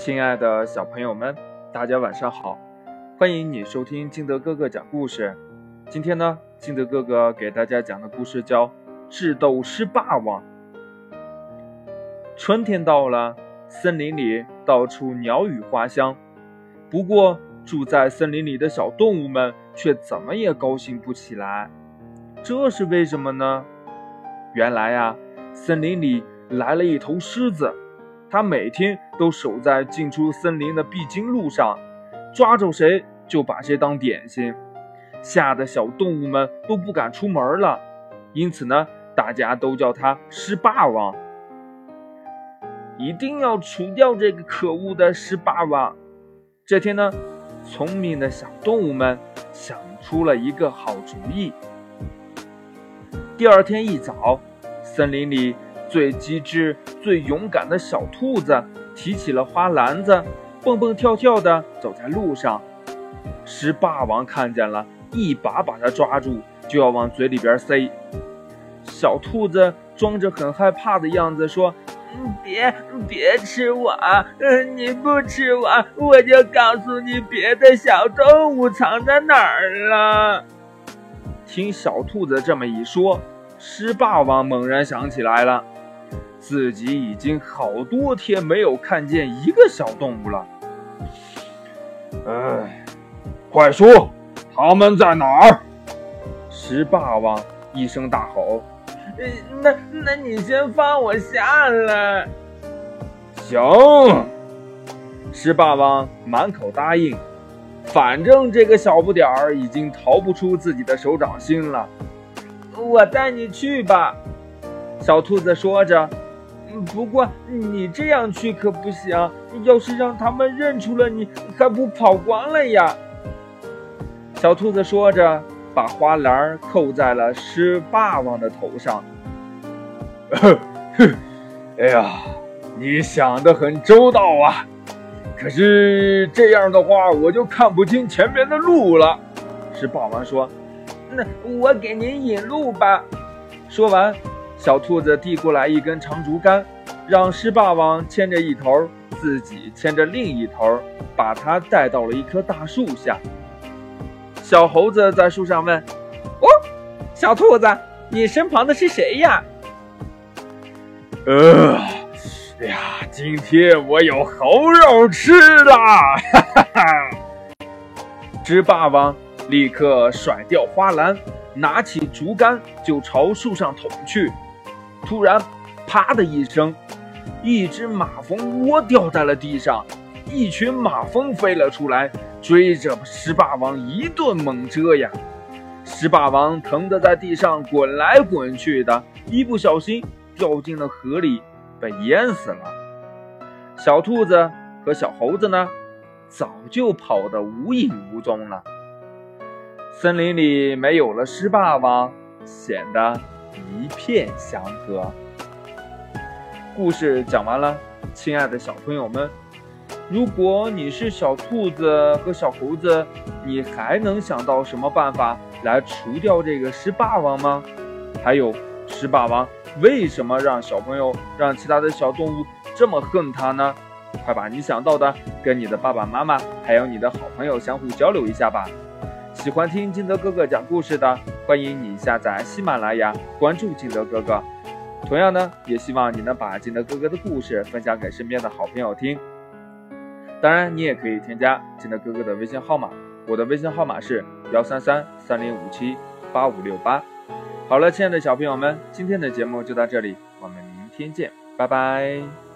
亲爱的小朋友们，大家晚上好！欢迎你收听金德哥哥讲故事。今天呢，金德哥哥给大家讲的故事叫《智斗狮霸王》。春天到了，森林里到处鸟语花香。不过，住在森林里的小动物们却怎么也高兴不起来。这是为什么呢？原来呀，森林里来了一头狮子。它每天都守在进出森林的必经路上，抓住谁就把谁当点心，吓得小动物们都不敢出门了。因此呢，大家都叫他狮霸王。一定要除掉这个可恶的狮霸王。这天呢，聪明的小动物们想出了一个好主意。第二天一早，森林里。最机智、最勇敢的小兔子提起了花篮子，蹦蹦跳跳地走在路上。狮霸王看见了，一把把它抓住，就要往嘴里边塞。小兔子装着很害怕的样子说：“别别吃我，嗯，你不吃我，我就告诉你别的小动物藏在哪儿了。”听小兔子这么一说，狮霸王猛然想起来了。自己已经好多天没有看见一个小动物了。哎，快说，他们在哪儿？狮霸王一声大吼：“那那你先放我下来。”行。狮霸王满口答应，反正这个小不点儿已经逃不出自己的手掌心了。我带你去吧。小兔子说着。不过你这样去可不行，要是让他们认出了你，还不跑光了呀？小兔子说着，把花篮扣在了狮霸王的头上。哼，哎呀，你想的很周到啊！可是这样的话，我就看不清前面的路了。狮霸王说：“那我给您引路吧。”说完。小兔子递过来一根长竹竿，让狮霸王牵着一头，自己牵着另一头，把它带到了一棵大树下。小猴子在树上问：“哦，小兔子，你身旁的是谁呀？”“呃，哎呀，今天我有猴肉吃了！”哈哈哈。狮霸王立刻甩掉花篮，拿起竹竿就朝树上捅去。突然，啪的一声，一只马蜂窝掉在了地上，一群马蜂飞了出来，追着狮霸王一顿猛蛰呀！狮霸王疼得在地上滚来滚去的，一不小心掉进了河里，被淹死了。小兔子和小猴子呢，早就跑得无影无踪了。森林里没有了狮霸王，显得……一片祥和。故事讲完了，亲爱的小朋友们，如果你是小兔子和小猴子，你还能想到什么办法来除掉这个狮霸王吗？还有，狮霸王为什么让小朋友、让其他的小动物这么恨他呢？快把你想到的跟你的爸爸妈妈还有你的好朋友相互交流一下吧。喜欢听金德哥哥讲故事的，欢迎你下载喜马拉雅，关注金德哥哥。同样呢，也希望你能把金德哥哥的故事分享给身边的好朋友听。当然，你也可以添加金德哥哥的微信号码，我的微信号码是幺三三三零五七八五六八。好了，亲爱的小朋友们，今天的节目就到这里，我们明天见，拜拜。